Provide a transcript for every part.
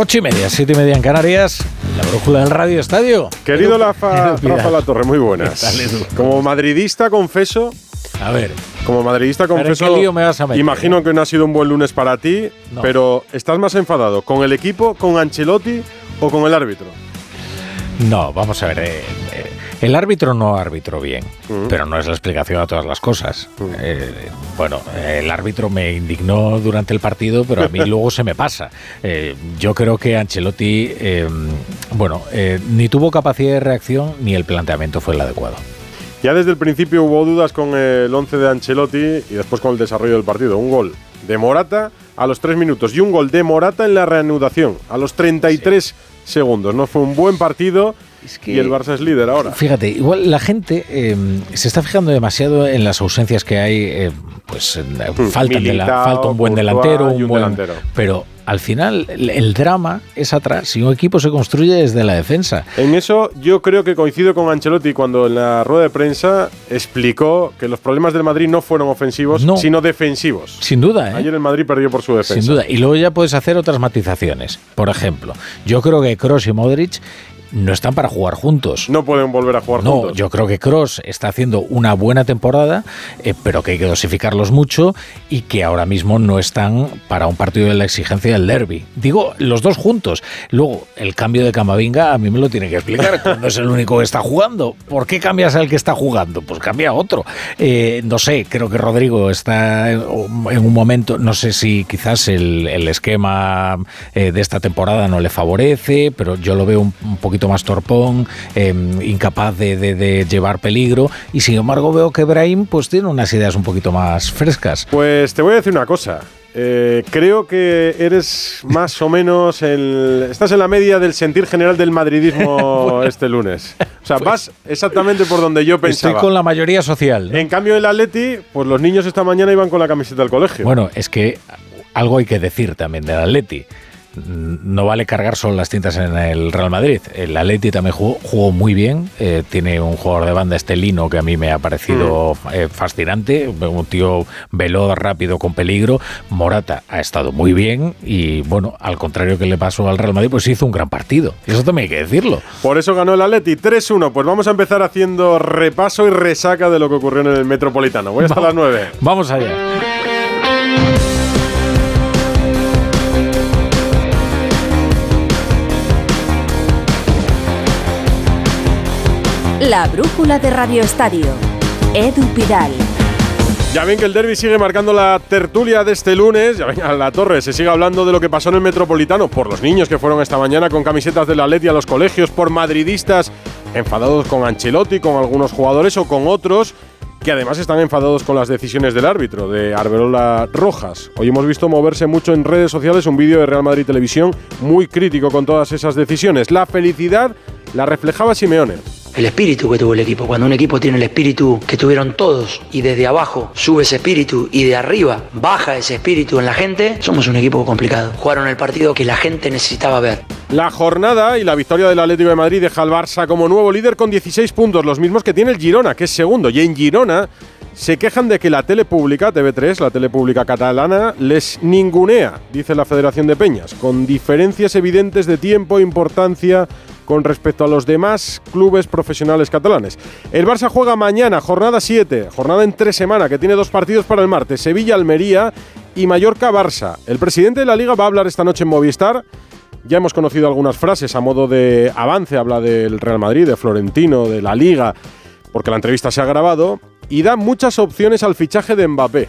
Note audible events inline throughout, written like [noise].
Ocho y media, siete y media en Canarias, la brújula del Radio Estadio. Querido Rafa, Rafa La Torre, muy buenas. Como madridista confeso a ver. Como madridista, confeso. Lío me vas a meter, imagino que no ha sido un buen lunes para ti, pero ¿estás más enfadado con el equipo, con Ancelotti o con el árbitro? No, vamos a ver. Eh, eh, el árbitro no árbitro bien, mm. pero no es la explicación a todas las cosas. Mm. Eh, bueno, el árbitro me indignó durante el partido, pero a mí [laughs] luego se me pasa. yo creo que Ancelotti, bueno, ni tuvo capacidad de reacción ni el planteamiento fue el adecuado. Ya desde el principio hubo dudas con el 11 de Ancelotti y después con el desarrollo del partido. Un gol de Morata a los 3 minutos y un gol de Morata en la reanudación a los 33 segundos. No fue un buen partido. Y el Barça es líder ahora. Fíjate, igual la gente em, se está fijando demasiado en las ausencias que hay. Eh, pues hmm, falta, falta un buen delantero, un, buen delantero. Pero al final el, drama es atrás. Si un equipo se construye desde la defensa. En eso yo creo que coincido con Ancelotti cuando en la rueda de prensa explicó que los problemas del Madrid no fueron ofensivos, sino defensivos. Sin duda. ¿eh? Ayer el Madrid perdió por su defensa. Sin duda. Y luego ya puedes hacer otras matizaciones. Por ejemplo, yo creo que Kroos y Modric no están para jugar juntos. No pueden volver a jugar juntos. No, yo creo que Cross está haciendo una buena temporada, eh, pero que hay que dosificarlos mucho y que ahora mismo no están para un partido de la exigencia del derby. Digo, los dos juntos. Luego, el cambio de Camavinga a mí me lo tiene que explicar cuando es el único que está jugando. ¿Por qué cambias al que está jugando? Pues cambia a otro. Eh, no sé, creo que Rodrigo está en un momento, no sé si quizás el, esquema eh, de esta temporada no le favorece, pero yo lo veo un, un poquito más torpón, em, incapaz de, llevar peligro. Y sin embargo veo que Brahim pues tiene unas ideas un poquito más frescas. Pues te voy a decir una cosa. Eh, creo que eres más o menos el. Estás en la media del sentir general del madridismo [laughs] este lunes. O sea, vas exactamente por donde yo pensaba. Estoy con la mayoría social. En cambio, el Atleti, pues los niños esta mañana iban con la camiseta del colegio. Bueno, es que algo hay que decir también del Atleti no vale cargar solo las tintas en el Real Madrid. El Atleti también jugó, muy bien. Eh, tiene un jugador de banda estelino que a mí me ha parecido mm. eh, fascinante. Un tío veloz, rápido, con peligro. Morata ha estado muy bien y, bueno, al contrario que le pasó al Real Madrid, pues hizo un gran partido. Eso también hay que decirlo. Por eso ganó el Atleti 3-1. Pues vamos a empezar haciendo repaso y resaca de lo que ocurrió en el Metropolitano. Voy hasta las 9. Vamos allá. La brújula de Radio Estadio. Edu Pidal. Ya ven que el derby sigue marcando la tertulia de este lunes. Ya ven, a la torre se sigue hablando de lo que pasó en el Metropolitano por los niños que fueron esta mañana con camisetas de la Atleti a los colegios, por madridistas enfadados con Ancelotti, con algunos jugadores o con otros que además están enfadados con las decisiones del árbitro, de Arbelola Rojas. Hoy hemos visto moverse mucho en redes sociales un vídeo de Real Madrid Televisión muy crítico con todas esas decisiones. La felicidad la reflejaba Simeone el espíritu que tuvo el equipo. Cuando un equipo tiene el espíritu que tuvieron todos y desde abajo sube ese espíritu y de arriba baja ese espíritu en la gente, somos un equipo complicado. Jugaron el partido que la gente necesitaba ver. La jornada y la victoria del Atlético de Madrid deja al Barça como nuevo líder con 16 puntos, los mismos que tiene el Girona, que es segundo. Y en Girona se quejan de que la tele pública, TV3, la tele pública catalana, les ningunea, dice la Federación de Peñas, con diferencias evidentes de tiempo e importancia con respecto a los demás clubes profesionales catalanes. El Barça juega mañana, jornada 7, jornada en tres semanas, que tiene dos partidos para el martes, Sevilla-Almería y Mallorca-Barça. El presidente de la liga va a hablar esta noche en Movistar. Ya hemos conocido algunas frases a modo de avance, habla del Real Madrid, de Florentino, de la liga, porque la entrevista se ha grabado, y da muchas opciones al fichaje de Mbappé.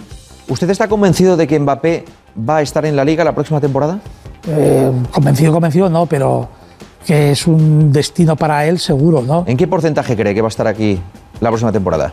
¿Usted está convencido de que Mbappé va a estar en la liga la próxima temporada? Eh, convencido, convencido no, pero que es un destino para él seguro, ¿no? ¿En qué porcentaje cree que va a estar aquí la próxima temporada?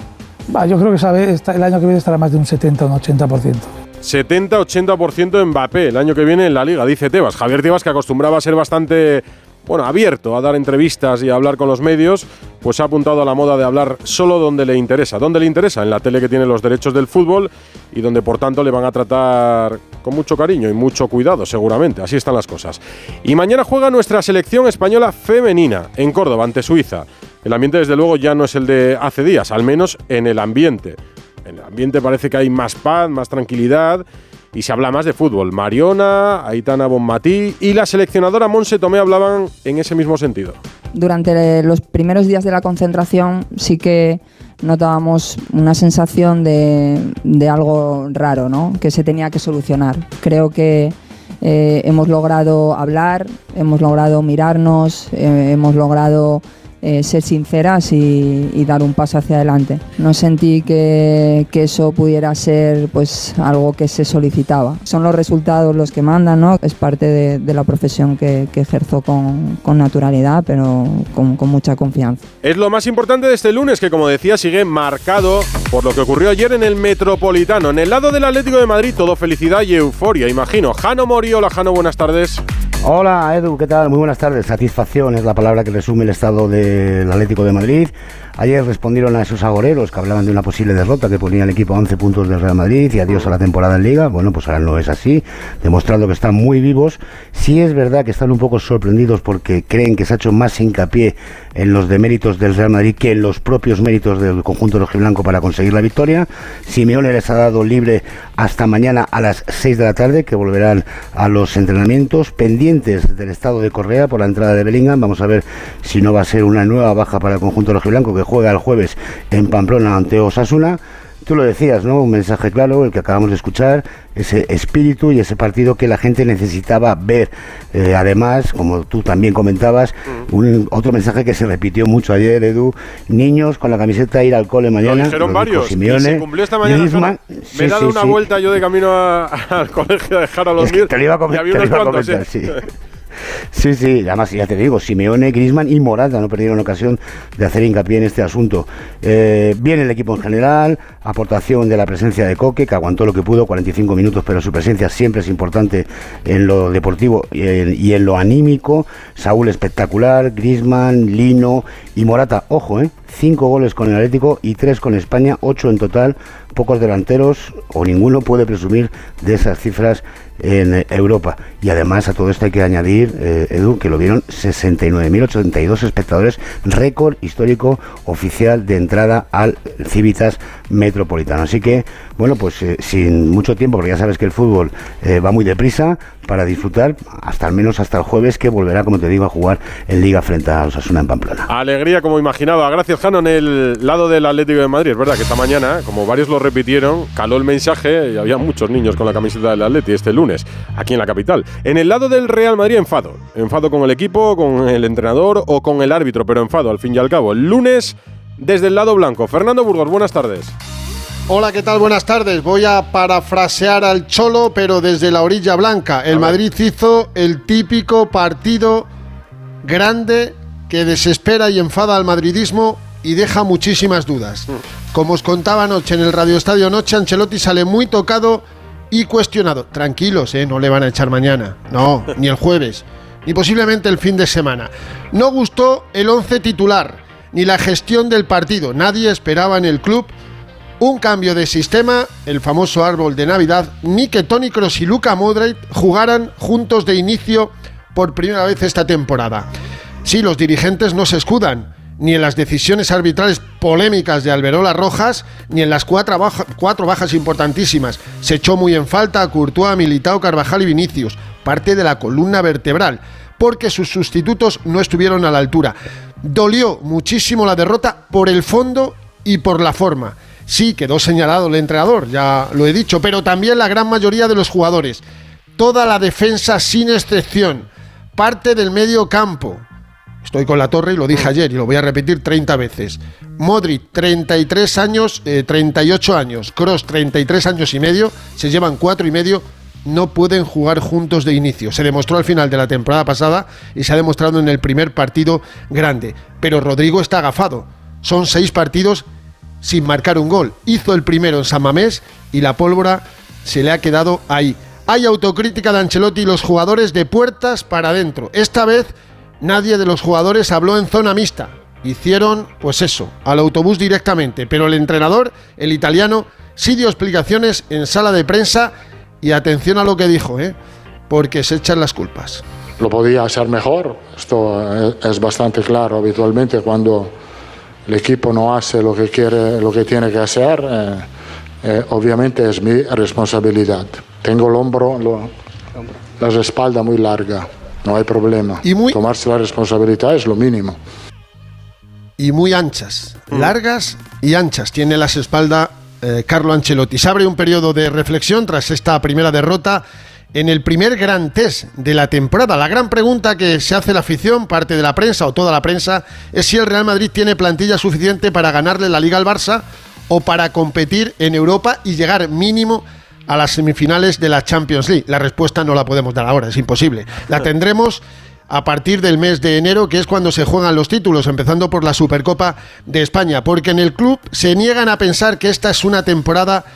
yo creo que sabe, el año que viene estará más de un 70 o un 80%. 70-80% Mbappé el año que viene en la liga, dice Tebas. Javier Tebas, que acostumbraba a ser bastante bueno, abierto a dar entrevistas y a hablar con los medios, pues ha apuntado a la moda de hablar solo donde le interesa. ¿Dónde le interesa? En la tele que tiene los derechos del fútbol y donde por tanto le van a tratar con mucho cariño y mucho cuidado, seguramente. Así están las cosas. Y mañana juega nuestra selección española femenina en Córdoba ante Suiza. El ambiente desde luego ya no es el de hace días, al menos en el ambiente. En el ambiente parece que hay más paz, más tranquilidad y se habla más de fútbol. Mariona, Aitana Bonmatí y la seleccionadora Monse Tomé hablaban en ese mismo sentido. Durante los primeros días de la concentración sí que notábamos una sensación de, de algo raro, ¿no? que se tenía que solucionar. Creo que eh, hemos logrado hablar, hemos logrado mirarnos, eh, hemos logrado eh, ser sinceras y, dar un paso hacia adelante. No sentí que, eso pudiera ser pues algo que se solicitaba. Son los resultados los que mandan, ¿no? Es parte de, la profesión que, ejerzo con, naturalidad, pero con, con mucha confianza. Es lo más importante de este lunes, que como decía, sigue marcado por lo que ocurrió ayer en el Metropolitano. En el lado del Atlético de Madrid, todo felicidad y euforia, imagino. Jano Mori, hola Jano, buenas tardes. Hola Edu, ¿qué tal? Muy buenas tardes. Satisfacción es la palabra que resume el estado del Atlético de Madrid. Ayer respondieron a esos agoreros que hablaban de una posible derrota que ponía el equipo a 11 puntos del Real Madrid y adiós a la temporada en Liga. Bueno, pues ahora no es así, demostrando que están muy vivos. Sí es verdad que están un poco sorprendidos porque creen que se ha hecho más hincapié en los deméritos del Real Madrid que en los propios méritos del conjunto rojiblanco para conseguir la victoria. Simeone les ha dado libre hasta mañana a las 6 de la tarde, que volverán a los entrenamientos del estado de Correa por la entrada de Bellingham. Vamos a ver si no va a ser una nueva baja para el conjunto rojiblanco que juega el jueves en Pamplona ante Osasuna. Tú lo decías, ¿no? Un mensaje claro, el que acabamos de escuchar, ese espíritu y ese partido que la gente necesitaba ver. Eh, además, como tú también comentabas, un, otro mensaje que se repitió mucho ayer, Edu, niños con la camiseta ir al cole mañana. Lo dijeron varios. se cumplió esta mañana. me he dado una vuelta yo de camino [laughs] al colegio a dejar a los niños. Te lo iba a, comentar, sí. Sí, sí, además ya te digo, Simeone, Grisman y Morata no perdieron ocasión de hacer hincapié en este asunto. Eh, bien el equipo en general, aportación de la presencia de Coque, que aguantó lo que pudo, 45 minutos, pero su presencia siempre es importante en lo deportivo y en, lo anímico. Saúl espectacular, Grisman, Lino y Morata, ojo, ¿eh? Cinco goles con el Atlético y tres con España, ocho en total. Pocos delanteros o ninguno puede presumir de esas cifras en Europa. Y además a todo esto hay que añadir, eh, Edu, que lo vieron 69.082 espectadores, récord histórico oficial de entrada al Civitas Metropolitano. Así que, bueno, pues eh, sin mucho tiempo, porque ya sabes que el fútbol eh, va muy deprisa, para disfrutar hasta al menos hasta el jueves que volverá, como te digo, a jugar en Liga frente a Osasuna en Pamplona. Alegría como imaginaba. Gracias, Jano, en el lado del Atlético de Madrid. Es verdad que esta mañana, como varios lo repitieron, caló el mensaje y había muchos niños con la camiseta del Atlético este lunes, aquí en la capital. En el lado del Real Madrid, enfado. Enfado con el equipo, con el entrenador o con el árbitro, pero enfado al fin y al cabo. El lunes, desde el lado blanco. Fernando Burgos, buenas tardes. Hola, ¿qué tal? Buenas tardes. Voy a parafrasear al Cholo, pero desde la orilla blanca. El Madrid hizo el típico partido grande que desespera y enfada al madridismo y deja muchísimas dudas. Mm. Como os contaba anoche en el Radio Estadio Noche, Ancelotti sale muy tocado y cuestionado. Tranquilos, ¿eh? no le van a echar mañana. No, [laughs] ni el jueves, ni posiblemente el fin de semana. No gustó el once titular, ni la gestión del partido. Nadie esperaba en el club un cambio de sistema, el famoso árbol de Navidad, ni que Tony Cross y Luca Modric jugaran juntos de inicio por primera vez esta temporada. Sí, los dirigentes no se escudan ni en las decisiones arbitrales polémicas de Alberola Rojas, ni en las cuatro, cuatro bajas importantísimas. Se echó muy en falta a Courtois, Militao, Carvajal y Vinicius, parte de la columna vertebral, porque sus sustitutos no estuvieron a la altura. Dolió muchísimo la derrota por el fondo y por la forma. Sí, quedó señalado el entrenador, ya lo he dicho, pero también la gran mayoría de los jugadores. Toda la defensa sin excepción. Parte del medio campo. Estoy con la torre y lo dije ayer y lo voy a repetir 30 veces. Modric, 33 años, 38 eh, años. Cross, 33 años y medio. Se llevan 4 y medio. No pueden jugar juntos de inicio. Se demostró al final de la temporada pasada y se ha demostrado en el primer partido grande. Pero Rodrigo está agafado. Son 6 partidos sin marcar un gol. Hizo el primero en San Mamés y la pólvora se le ha quedado ahí. Hay autocrítica de Ancelotti y los jugadores de puertas para adentro. Esta vez nadie de los jugadores habló en zona mixta. Hicieron, pues eso, al autobús directamente. Pero el entrenador, el italiano, sí dio explicaciones en sala de prensa y atención a lo que dijo, ¿eh? porque se echan las culpas. Lo podía hacer mejor, esto es bastante claro habitualmente cuando el equipo no hace lo que quiere, lo que tiene que hacer, eh, eh, obviamente es mi responsabilidad. tengo el hombro, lo- la espalda muy larga, no hay problema. Y muy- Tomarse la responsabilidad es lo mínimo. y muy anchas, largas y anchas. Tiene las espaldas eh, Carlo Ancelotti. Se abre un periodo de reflexión tras esta primera derrota en el primer gran test de la temporada. La gran pregunta que se hace la afición, parte de la prensa o toda la prensa, es si el Real Madrid tiene plantilla suficiente para ganarle la Liga al Barça o para competir en Europa y llegar mínimo a las semifinales de la Champions League. La respuesta no la podemos dar ahora, es imposible. La tendremos a partir del mes de enero, que es cuando se juegan los títulos, empezando por la Supercopa de España, porque en el club se niegan a pensar que esta es una temporada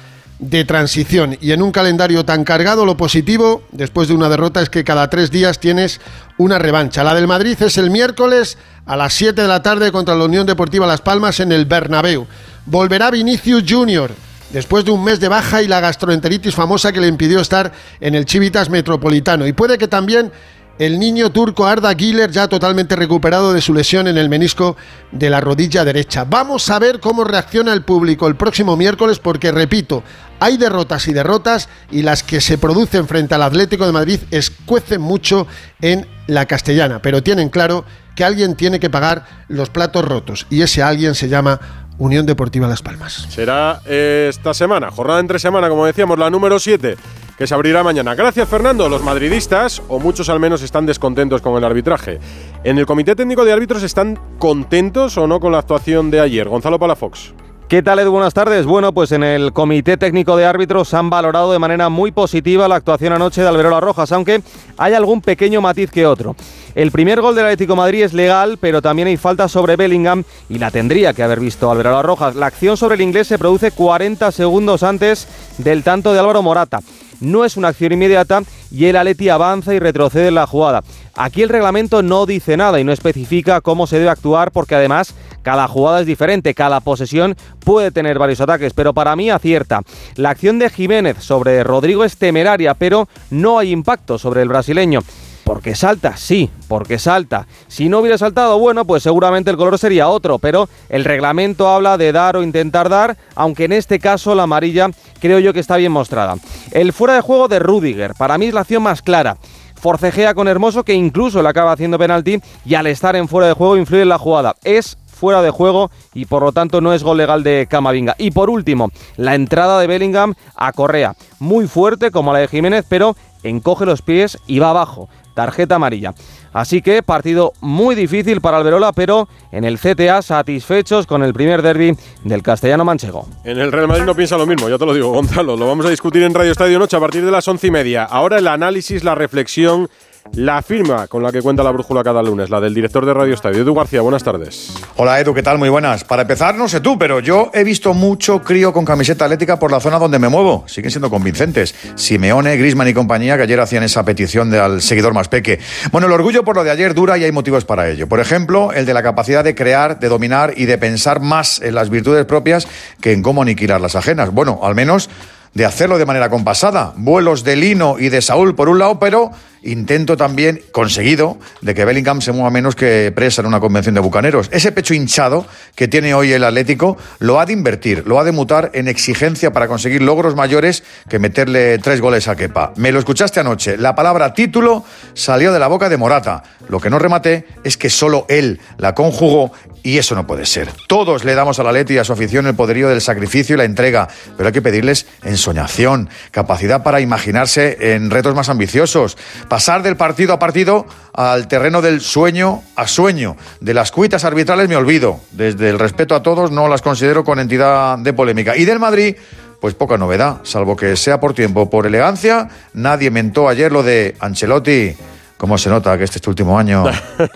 de transición y en un calendario tan cargado lo positivo después de una derrota es que cada tres días tienes una revancha. La del Madrid es el miércoles a las 7 de la tarde contra la Unión Deportiva Las Palmas en el Bernabéu. Volverá Vinicius Junior después de un mes de baja y la gastroenteritis famosa que le impidió estar en el Chivitas Metropolitano. Y puede que también el niño turco Arda Güler ya totalmente recuperado de su lesión en el menisco de la rodilla derecha. Vamos a ver cómo reacciona el público el próximo miércoles porque, repito, hay derrotas y derrotas y las que se producen frente al Atlético de Madrid escuecen mucho en la castellana, pero tienen claro que alguien tiene que pagar los platos rotos y ese alguien se llama Unión Deportiva Las Palmas. Será eh, esta semana, jornada entre semana, como decíamos, la número 7, que se abrirá mañana. Gracias, Fernando. Los madridistas, o muchos al menos, están descontentos con el arbitraje. ¿En el Comité Técnico de Árbitros están contentos o no con la actuación de ayer? Gonzalo Palafox. ¿Qué tal, Edu? Buenas tardes. Bueno, pues en el Comité Técnico de Árbitros han valorado de manera muy positiva la actuación anoche de Alberola Rojas, aunque hay algún pequeño matiz que otro. El primer gol del Atlético Madrid es legal, pero también hay falta sobre Bellingham y la tendría que haber visto Alberola Rojas. La acción sobre el inglés se produce 40 segundos antes del tanto de Álvaro Morata. No es una acción inmediata y el Atleti avanza y retrocede en la jugada. Aquí el reglamento no dice nada y no especifica cómo se debe actuar porque además cada jugada es diferente, cada posesión puede tener varios ataques, pero para mí acierta. La acción de Jiménez sobre Rodrigo es temeraria, pero no hay impacto sobre el brasileño. Porque salta, sí, porque salta. Si no hubiera saltado, bueno, pues seguramente el color sería otro, pero el reglamento habla de dar o intentar dar, aunque en este caso la amarilla creo yo que está bien mostrada. El fuera de juego de Rudiger, para mí es la acción más clara. Forcejea con Hermoso, que incluso le acaba haciendo penalti, y al estar en fuera de juego influye en la jugada. Es fuera de juego y por lo tanto no es gol legal de Camavinga. Y por último, la entrada de Bellingham a Correa, muy fuerte como la de Jiménez, pero encoge los pies y va abajo. Tarjeta amarilla. Así que partido muy difícil para Alberola, pero en el CTA satisfechos con el primer derby del castellano manchego. En el Real Madrid no piensa lo mismo, ya te lo digo, [laughs] Gonzalo. Lo vamos a discutir en Radio Estadio Noche a partir de las once y media. Ahora el análisis, la reflexión, la firma con la que cuenta la brújula cada lunes, la del director de Radio Estadio, Edu García. Buenas tardes. Hola Edu, ¿qué tal? Muy buenas. Para empezar, no sé tú, pero yo he visto mucho crío con camiseta atlética por la zona donde me muevo. Siguen siendo convincentes. Simeone, Grisman y compañía que ayer hacían esa petición al seguidor más peque. Bueno, el orgullo por lo de ayer dura y hay motivos para ello. Por ejemplo, el de la capacidad de crear, de dominar y de pensar más en las virtudes propias que en cómo aniquilar las ajenas. Bueno, al menos de hacerlo de manera compasada. Vuelos de Lino y de Saúl por un lado, pero intento también, conseguido, de que Bellingham se mueva menos que presa en una convención de bucaneros. Ese pecho hinchado que tiene hoy el Atlético lo ha de invertir, lo ha de mutar en exigencia para conseguir logros mayores que meterle tres goles a Kepa. Me lo escuchaste anoche. La palabra título salió de la boca de Morata. Lo que no rematé es que solo él la conjugó y eso no puede ser. Todos le damos a la Leti y a su afición el poderío del sacrificio y la entrega, pero hay que pedirles ensoñación, capacidad para imaginarse en retos más ambiciosos, pasar del partido a partido al terreno del sueño a sueño. De las cuitas arbitrales me olvido. Desde el respeto a todos no las considero con entidad de polémica. Y del Madrid, pues poca novedad, salvo que sea por tiempo, por elegancia, nadie mentó ayer lo de Ancelotti. ¿Cómo se nota que este es tu último año?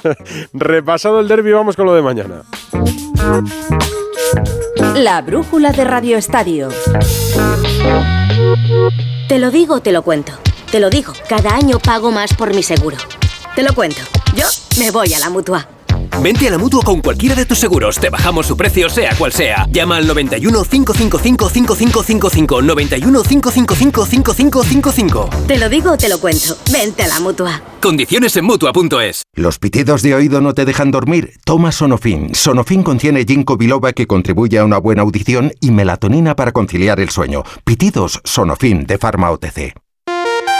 [laughs] Repasado el derby, vamos con lo de mañana. La brújula de Radio Estadio. Te lo digo, te lo cuento. Te lo digo, cada año pago más por mi seguro. Te lo cuento. Yo me voy a la mutua. Vente a la mutua con cualquiera de tus seguros. Te bajamos su precio, sea cual sea. Llama al 91 555 5555. 91 555 5555. Te lo digo, te lo cuento. Vente a la mutua. Condiciones en mutua.es. ¿Los pitidos de oído no te dejan dormir? Toma Sonofin. Sonofin contiene ginkgo biloba que contribuye a una buena audición y melatonina para conciliar el sueño. Pitidos Sonofin de Pharma OTC.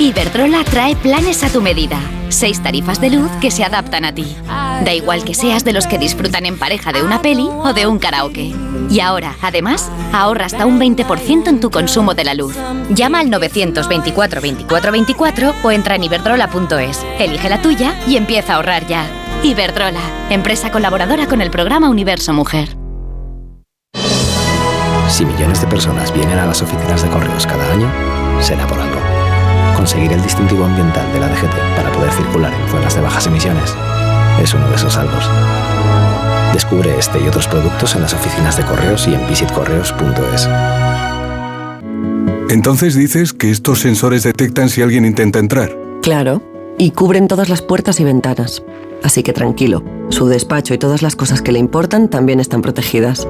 Iberdrola trae planes a tu medida. Seis tarifas de luz que se adaptan a ti. Da igual que seas de los que disfrutan en pareja de una peli o de un karaoke. Y ahora, además, ahorra hasta un 20% en tu consumo de la luz. Llama al 924 24 24 o entra en iberdrola.es. Elige la tuya y empieza a ahorrar ya. Iberdrola, empresa colaboradora con el programa Universo Mujer. Si millones de personas vienen a las oficinas de correos cada año, será por algo. Conseguir el distintivo ambiental de la DGT para poder circular en zonas de bajas emisiones es uno de esos saldos. Descubre este y otros productos en las oficinas de correos y en visitcorreos.es. Entonces dices que estos sensores detectan si alguien intenta entrar. Claro, y cubren todas las puertas y ventanas. Así que tranquilo, su despacho y todas las cosas que le importan también están protegidas.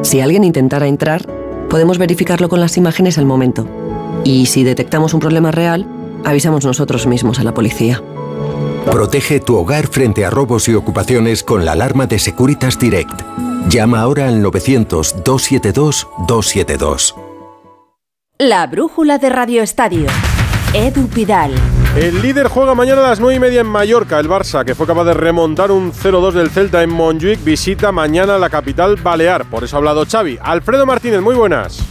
Si alguien intentara entrar, podemos verificarlo con las imágenes al momento. Y si detectamos un problema real, avisamos nosotros mismos a la policía. Protege tu hogar frente a robos y ocupaciones con la alarma de Securitas Direct. Llama ahora al 900-272-272. La brújula de Radio Estadio. Edu Pidal. El líder juega mañana a las 9 y media en Mallorca. El Barça, que fue capaz de remontar un 0-2 del Celta en Montjuic, visita mañana la capital balear. Por eso ha hablado Xavi. Alfredo Martínez, muy buenas.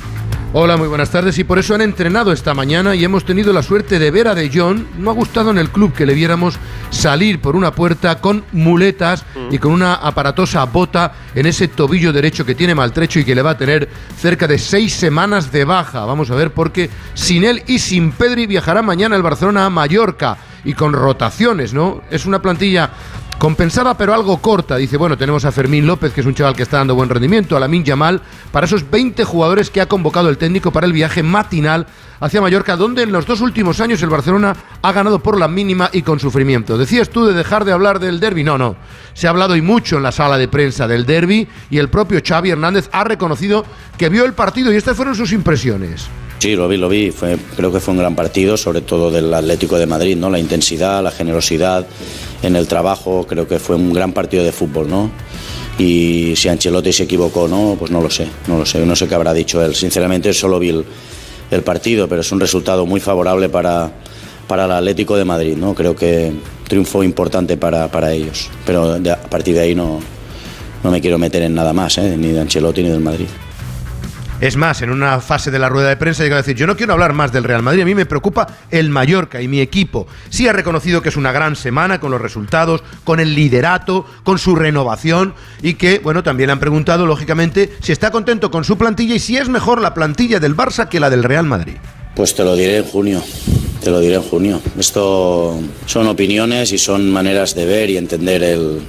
Hola, muy buenas tardes. Y por eso han entrenado esta mañana y hemos tenido la suerte de ver a De Jong. No ha gustado en el club que le viéramos salir por una puerta con muletas y con una aparatosa bota en ese tobillo derecho que tiene maltrecho y que le va a tener cerca de seis semanas de baja. Vamos a ver porque sin él y sin Pedri viajará mañana el Barcelona a Mallorca y con rotaciones, ¿no? Es una plantilla compensada pero algo corta. Dice, bueno, tenemos a Fermín López, que es un chaval que está dando buen rendimiento, a Lamin Yamal, para esos 20 jugadores que ha convocado el técnico para el viaje matinal hacia Mallorca, donde en los dos últimos años el Barcelona ha ganado por la mínima y con sufrimiento. Decías tú de dejar de hablar del derby. No, no. Se ha hablado y mucho en la sala de prensa del derby y el propio Xavi Hernández ha reconocido que vio el partido y estas fueron sus impresiones. Sí, lo vi, lo vi. Fue, creo que fue un gran partido, sobre todo del Atlético de Madrid, ¿no? La intensidad, la generosidad en el trabajo, creo que fue un gran partido de fútbol, ¿no? Y si Ancelotti se equivocó no, pues no lo sé, no lo sé, no sé qué habrá dicho él. Sinceramente solo vi el, el partido, pero es un resultado muy favorable para, para el Atlético de Madrid, ¿no? Creo que triunfo importante para, para ellos, pero de- a partir de ahí no, no me quiero meter en nada más, ¿eh? ni de Ancelotti ni del Madrid. Es más, en una fase de la rueda de prensa llega a decir, yo no quiero hablar más del Real Madrid, a mí me preocupa el Mallorca y mi equipo. Sí ha reconocido que es una gran semana con los resultados, con el liderato, con su renovación y que, bueno, también le han preguntado, lógicamente, si está contento con su plantilla y si es mejor la plantilla del Barça que la del Real Madrid. Pues te lo diré en junio, te lo diré en junio. Esto son opiniones y son maneras de ver y entender el,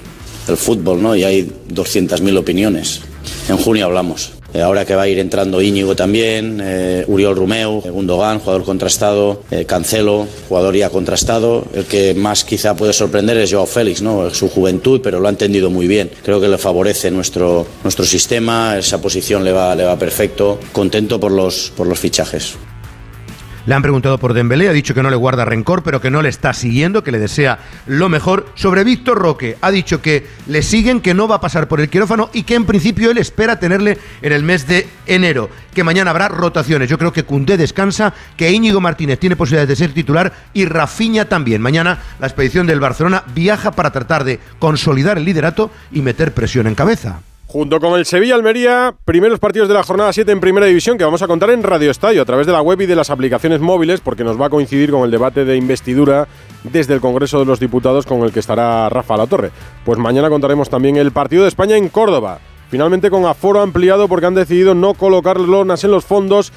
el fútbol, ¿no? Y hay 200.000 opiniones. En junio hablamos. Eh, ahora que va a ir entrando Íñigo también, eh, Uriol Rumeu, eh, Gundogan, jugador contrastado, eh, Cancelo, jugador ya contrastado. El que más quizá puede sorprender es Joao Félix, ¿no? Su juventud, pero lo ha entendido muy bien. Creo que le favorece nuestro, nuestro sistema, esa posición le va, le va perfecto. Contento por los, por los fichajes. Le han preguntado por Dembélé, ha dicho que no le guarda rencor, pero que no le está siguiendo, que le desea lo mejor. Sobre Víctor Roque, ha dicho que le siguen, que no va a pasar por el quirófano y que en principio él espera tenerle en el mes de enero, que mañana habrá rotaciones. Yo creo que Cundé descansa, que Íñigo Martínez tiene posibilidades de ser titular y Rafinha también. Mañana la expedición del Barcelona viaja para tratar de consolidar el liderato y meter presión en cabeza. Junto con el Sevilla Almería, primeros partidos de la jornada 7 en Primera División que vamos a contar en Radio Estadio a través de la web y de las aplicaciones móviles porque nos va a coincidir con el debate de investidura desde el Congreso de los Diputados con el que estará Rafa La Torre. Pues mañana contaremos también el partido de España en Córdoba. Finalmente con aforo ampliado porque han decidido no colocar lonas en los fondos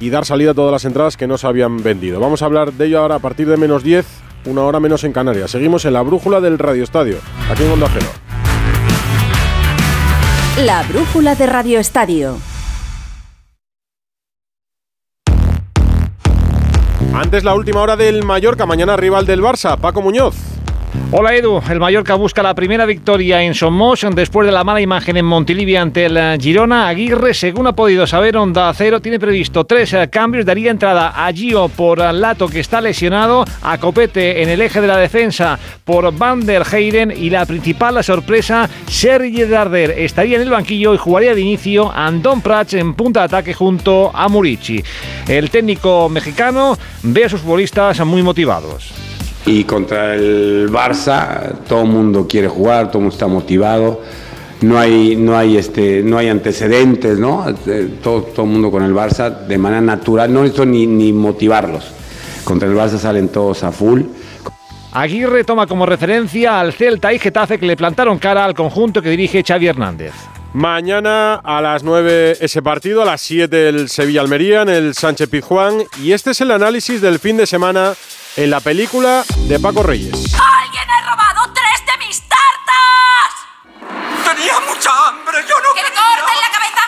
y dar salida a todas las entradas que no se habían vendido. Vamos a hablar de ello ahora a partir de menos 10, una hora menos en Canarias. Seguimos en la brújula del Radio Estadio, aquí en Onda. La brújula de Radio Estadio. Antes la última hora del Mallorca, mañana rival del Barça, Paco Muñoz. Hola Edu, el Mallorca busca la primera victoria en Somos después de la mala imagen en Montilivi ante el eh, Girona. Aguirre, según ha podido saber, Onda Cero tiene previsto tres eh, cambios. Daría entrada a Gio por eh, Lato, que está lesionado, a Copete en el eje de la defensa por Van der Heyden y la principal sorpresa, Sergi Darder. Estaría en el banquillo y jugaría de inicio Andón Prats en punta de ataque junto a Murici. El técnico mexicano ve a sus futbolistas muy motivados. Y contra el Barça todo el mundo quiere jugar, todo el mundo está motivado. No hay, no hay, este, no hay antecedentes, ¿no? Eh, Todo, todo el mundo con el Barça de manera natural, no necesito ni, ni motivarlos. Contra el Barça salen todos a full. Aguirre toma como referencia al Celta y Getafe que le plantaron cara al conjunto que dirige Xavi Hernández. Mañana a las 9 ese partido, a las 7 el Sevilla-Almería en el Sánchez Pizjuán. Y este es el análisis del fin de semana en la película de Paco Reyes. ¡Alguien ha robado tres de mis tartas! Tenía mucha hambre, yo no ¡Que me corten la cabeza!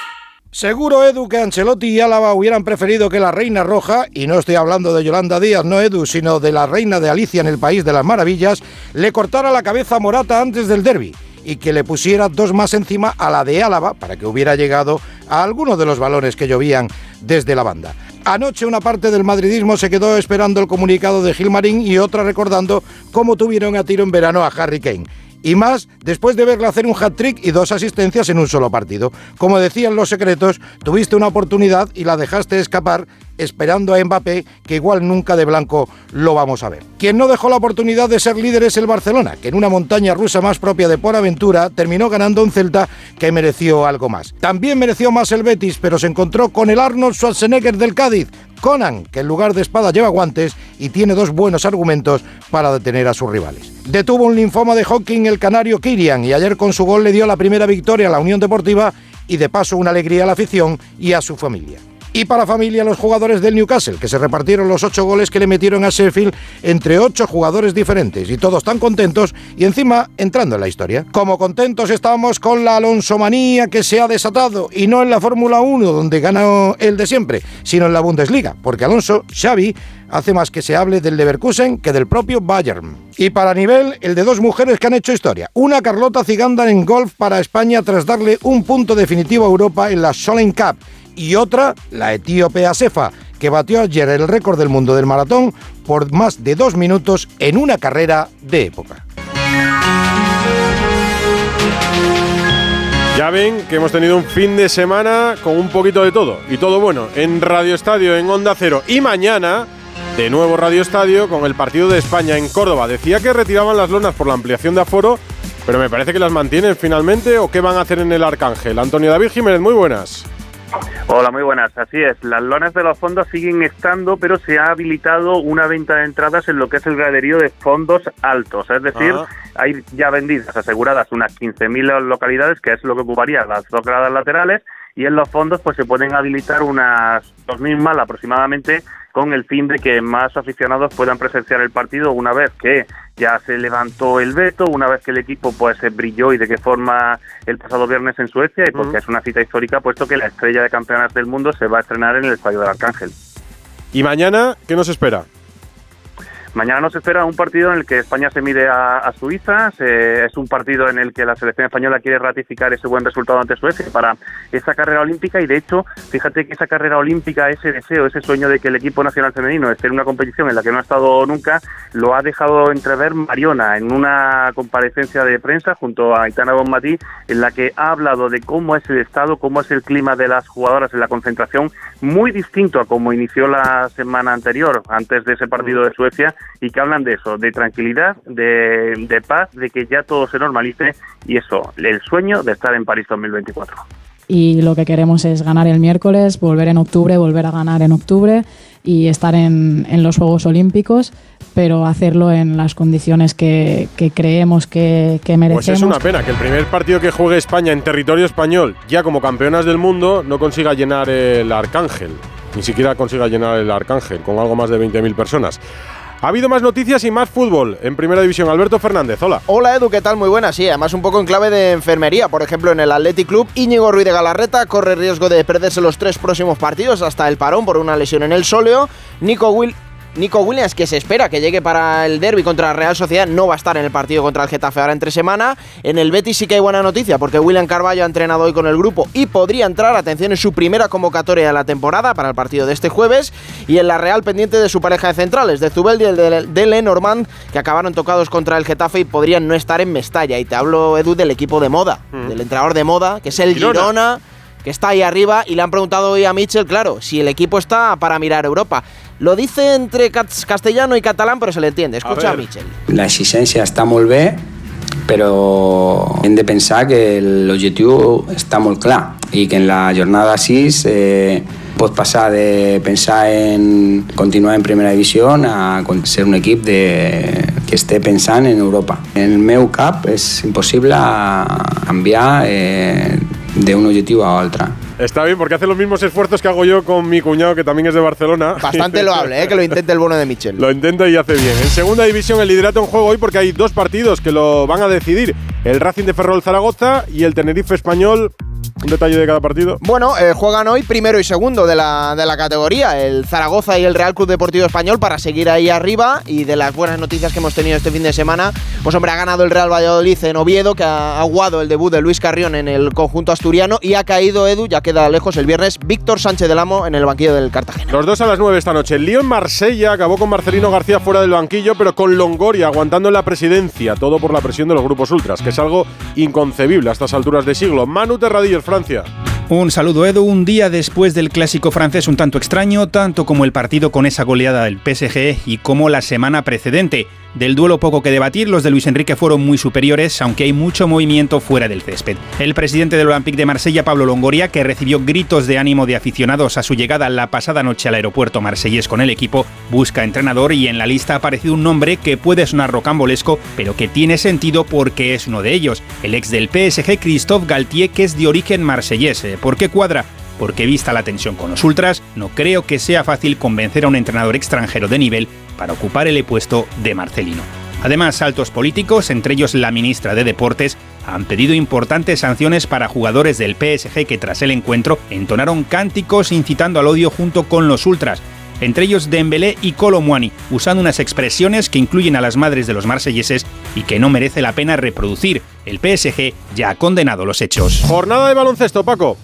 Seguro, Edu, que Ancelotti y Álava hubieran preferido que la Reina Roja, y no estoy hablando de Yolanda Díaz, no Edu, sino de la Reina de Alicia en el País de las Maravillas, le cortara la cabeza a Morata antes del derby y que le pusiera dos más encima a la de Álava para que hubiera llegado a alguno de los balones que llovían desde la banda. Anoche una parte del madridismo se quedó esperando el comunicado de Gilmarín y otra recordando cómo tuvieron a tiro en verano a Harry Kane. Y más después de verle hacer un hat-trick y dos asistencias en un solo partido. Como decían los secretos, tuviste una oportunidad y la dejaste escapar esperando a Mbappé, que igual nunca de blanco lo vamos a ver. Quien no dejó la oportunidad de ser líder es el Barcelona, que en una montaña rusa más propia de por aventura terminó ganando un Celta que mereció algo más. También mereció más el Betis, pero se encontró con el Arnold Schwarzenegger del Cádiz, Conan, que en lugar de espada lleva guantes y tiene dos buenos argumentos para detener a sus rivales. Detuvo un linfoma de Hawking el canario Kirian y ayer con su gol le dio la primera victoria a la Unión Deportiva y de paso una alegría a la afición y a su familia. Y para familia los jugadores del Newcastle, que se repartieron los ocho goles que le metieron a Sheffield entre ocho jugadores diferentes y todos tan contentos y encima entrando en la historia. Como contentos estamos con la Alonsomanía que se ha desatado y no en la Fórmula 1 donde ganó el de siempre, sino en la Bundesliga, porque Alonso, Xavi, hace más que se hable del Leverkusen que del propio Bayern. Y para nivel, el de dos mujeres que han hecho historia. Una Carlota Ciganda en golf para España tras darle un punto definitivo a Europa en la Solheim Cup y otra, la etíope Asefa, que batió ayer el récord del mundo del maratón por más de dos minutos en una carrera de época. Ya ven que hemos tenido un fin de semana con un poquito de todo. Y todo bueno en Radio Estadio, en Onda Cero. Y mañana, de nuevo Radio Estadio, con el partido de España en Córdoba. Decía que retiraban las lonas por la ampliación de aforo, pero me parece que las mantienen finalmente. ¿O qué van a hacer en el Arcángel? Antonio David Jiménez, muy buenas. Hola, muy buenas. Así es, las lonas de los fondos siguen estando, pero se ha habilitado una venta de entradas en lo que es el graderío de fondos altos. Es decir, Ah. hay ya vendidas, aseguradas unas 15.000 localidades, que es lo que ocuparía las dos gradas laterales, y en los fondos pues se pueden habilitar unas 2.000 más aproximadamente con el fin de que más aficionados puedan presenciar el partido una vez que ya se levantó el veto, una vez que el equipo pues se brilló y de qué forma el pasado viernes en Suecia y porque es una cita histórica puesto que la estrella de campeonas del mundo se va a estrenar en el Estadio del Arcángel. ¿Y mañana qué nos espera? Mañana nos espera un partido en el que España se mide a, a Suiza. Se- es un partido en el que la selección española quiere ratificar ese buen resultado ante Suecia para esa carrera olímpica. Y de hecho, fíjate que esa carrera olímpica, ese deseo, ese sueño de que el equipo nacional femenino esté en una competición en la que no ha estado nunca, lo ha dejado entrever Mariona en una comparecencia de prensa junto a Aitana Bonmatí, en la que ha hablado de cómo es el estado, cómo es el clima de las jugadoras en la concentración, muy distinto a como inició la semana anterior, antes de ese partido de Suecia, y que hablan de eso, de tranquilidad, de, de paz, de que ya todo se normalice y eso, el sueño de estar en París 2024. y lo que queremos es ganar el miércoles, volver en octubre, volver a ganar en octubre y estar en, en los Juegos Olímpicos, pero hacerlo en las condiciones que, que creemos que, que Pues merecemos. es una pena que el primer partido que juegue España en territorio español, ya como campeonas del mundo, no consiga llenar el Arcángel. Ni siquiera consiga llenar el Arcángel, con algo más de 20.000 personas. Ha habido más noticias y más fútbol en Primera División. Alberto Fernández, hola. Hola Edu, ¿qué tal? Muy buena, sí, además un poco en clave de enfermería. Por ejemplo, en el Athletic Club, Íñigo Ruiz de Galarreta corre riesgo de perderse los tres próximos partidos hasta el parón por una lesión en el sóleo. Nico Will Nico Williams, que se espera que llegue para el derby contra la Real Sociedad, no va a estar en el partido contra el Getafe ahora entre semana. En el Betis sí que hay buena noticia, porque William Carballo ha entrenado hoy con el grupo y podría entrar, atención, en su primera convocatoria de la temporada para el partido de este jueves. Y en la Real pendiente de su pareja de centrales, de Zubeldi y el de, de Lenormand, que acabaron tocados contra el Getafe y podrían no estar en Mestalla. Y te hablo, Edu, del equipo de moda, del entrenador de moda, que es el Girona. Girona que está ahí arriba y le han preguntado hoy a Mitchell, claro, si el equipo está para mirar Europa. Lo dice entre cas- castellano y catalán, pero se le entiende. Escucha a, ver. Mitchell. La exigència està molt bé, però hem de pensar que l'objectiu està molt clar i que en la jornada 6 eh, pot passar de pensar en continuar en primera divisió a ser un equip de, que esté pensant en Europa. En el meu cap és impossible canviar eh, d'un objectiu a altre. Está bien, porque hace los mismos esfuerzos que hago yo con mi cuñado, que también es de Barcelona. Bastante [laughs] loable, ¿eh? que lo intente el bono de Mitchell. Lo intenta y hace bien. En segunda división, el liderato en juego hoy porque hay dos partidos que lo van a decidir: el Racing de Ferrol Zaragoza y el Tenerife Español. Un detalle de cada partido. Bueno, eh, juegan hoy primero y segundo de la, de la categoría, el Zaragoza y el Real Club Deportivo Español, para seguir ahí arriba. Y de las buenas noticias que hemos tenido este fin de semana, pues hombre, ha ganado el Real Valladolid en Oviedo, que ha aguado el debut de Luis Carrión en el conjunto asturiano, y ha caído Edu, ya queda lejos el viernes, Víctor Sánchez del Amo en el banquillo del Cartagena. Los dos a las 9 esta noche. El lío en Marsella acabó con Marcelino García fuera del banquillo, pero con Longoria aguantando en la presidencia. Todo por la presión de los grupos ultras, que es algo inconcebible a estas alturas de siglo. Manu Francia. Un saludo Edu, un día después del clásico francés un tanto extraño, tanto como el partido con esa goleada del PSG y como la semana precedente. Del duelo poco que debatir, los de Luis Enrique fueron muy superiores, aunque hay mucho movimiento fuera del césped. El presidente del Olympique de Marsella, Pablo Longoria, que recibió gritos de ánimo de aficionados a su llegada la pasada noche al aeropuerto marsellés con el equipo, busca entrenador y en la lista ha aparecido un nombre que puede sonar rocambolesco, pero que tiene sentido porque es uno de ellos, el ex del PSG Christophe Galtier, que es de origen marsellés. ¿Por qué cuadra? Porque vista la tensión con los ultras, no creo que sea fácil convencer a un entrenador extranjero de nivel para ocupar el puesto de Marcelino. Además, altos políticos, entre ellos la ministra de Deportes, han pedido importantes sanciones para jugadores del PSG que tras el encuentro entonaron cánticos incitando al odio junto con los ultras, entre ellos Dembélé y Colomwani, usando unas expresiones que incluyen a las madres de los marselleses y que no merece la pena reproducir. El PSG ya ha condenado los hechos. Jornada de baloncesto, Paco.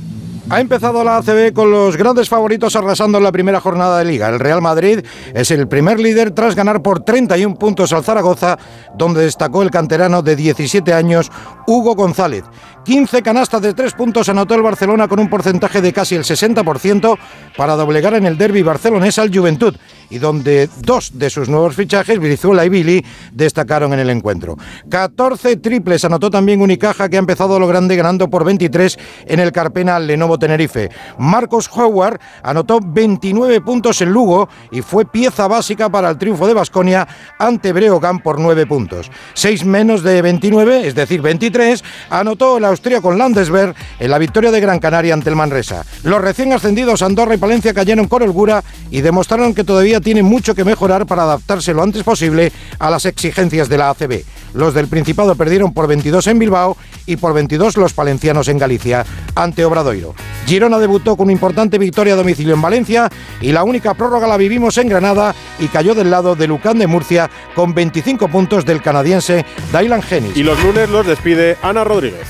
Ha empezado la ACB con los grandes favoritos arrasando en la primera jornada de liga. El Real Madrid es el primer líder tras ganar por 31 puntos al Zaragoza, donde destacó el canterano de 17 años, Hugo González. 15 canastas de 3 puntos anotó el Barcelona con un porcentaje de casi el 60% para doblegar en el derby barcelonés al Juventud y donde dos de sus nuevos fichajes, Brizuela y Billy, destacaron en el encuentro. 14 triples anotó también Unicaja que ha empezado a lo grande ganando por 23 en el Carpena Lenovo Tenerife. Marcos Howard anotó 29 puntos en Lugo y fue pieza básica para el triunfo de Basconia ante Breogán por 9 puntos. 6 menos de 29, es decir, 23, anotó el austríaco Landesberg en la victoria de Gran Canaria ante el Manresa. Los recién ascendidos Andorra y Palencia cayeron con holgura y demostraron que todavía tienen mucho que mejorar para adaptarse lo antes posible a las exigencias de la ACB. Los del Principado perdieron por 22 en Bilbao y por 22 los palencianos en Galicia ante Obradoiro. Girona debutó con una importante victoria a domicilio en Valencia y la única prórroga la vivimos en Granada y cayó del lado de Lucán de Murcia con 25 puntos del canadiense Dylan Hennis. Y los lunes los despide Ana Rodríguez.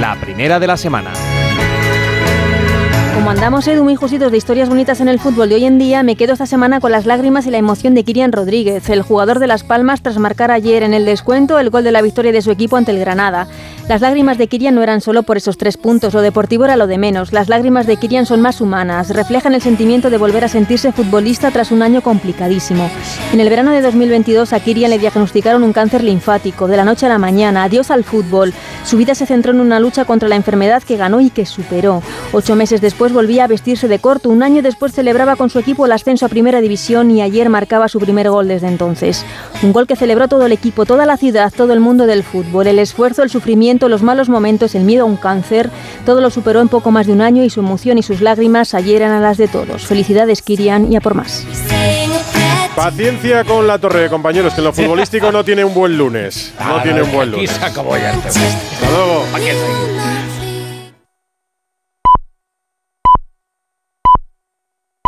La primera de la semana. Como andamos, Edu, muy justitos de historias bonitas en el fútbol de hoy en día, me quedo esta semana con las lágrimas y la emoción de Kirian Rodríguez, el jugador de Las Palmas, tras marcar ayer en el descuento el gol de la victoria de su equipo ante el Granada. Las lágrimas de Kirian no eran solo por esos tres puntos, lo deportivo era lo de menos. Las lágrimas de Kirian son más humanas, reflejan el sentimiento de volver a sentirse futbolista tras un año complicadísimo. En el verano de 2022 a Kirian le diagnosticaron un cáncer linfático, de la noche a la mañana, adiós al fútbol. Su vida se centró en una lucha contra la enfermedad que ganó y que superó. Ocho meses después volvía a vestirse de corto, un año después celebraba con su equipo el ascenso a Primera División y ayer marcaba su primer gol desde entonces. Un gol que celebró todo el equipo, toda la ciudad, todo el mundo del fútbol. El esfuerzo, el sufrimiento, los malos momentos, el miedo a un cáncer, todo lo superó en poco más de un año y su emoción y sus lágrimas ayer eran a las de todos. Felicidades, Kirian, y a por más. Paciencia con la torre, compañeros, que en lo futbolístico no tiene un buen lunes. No Ah, tiene un buen aquí lunes. se acabó ya el tema. Hasta luego.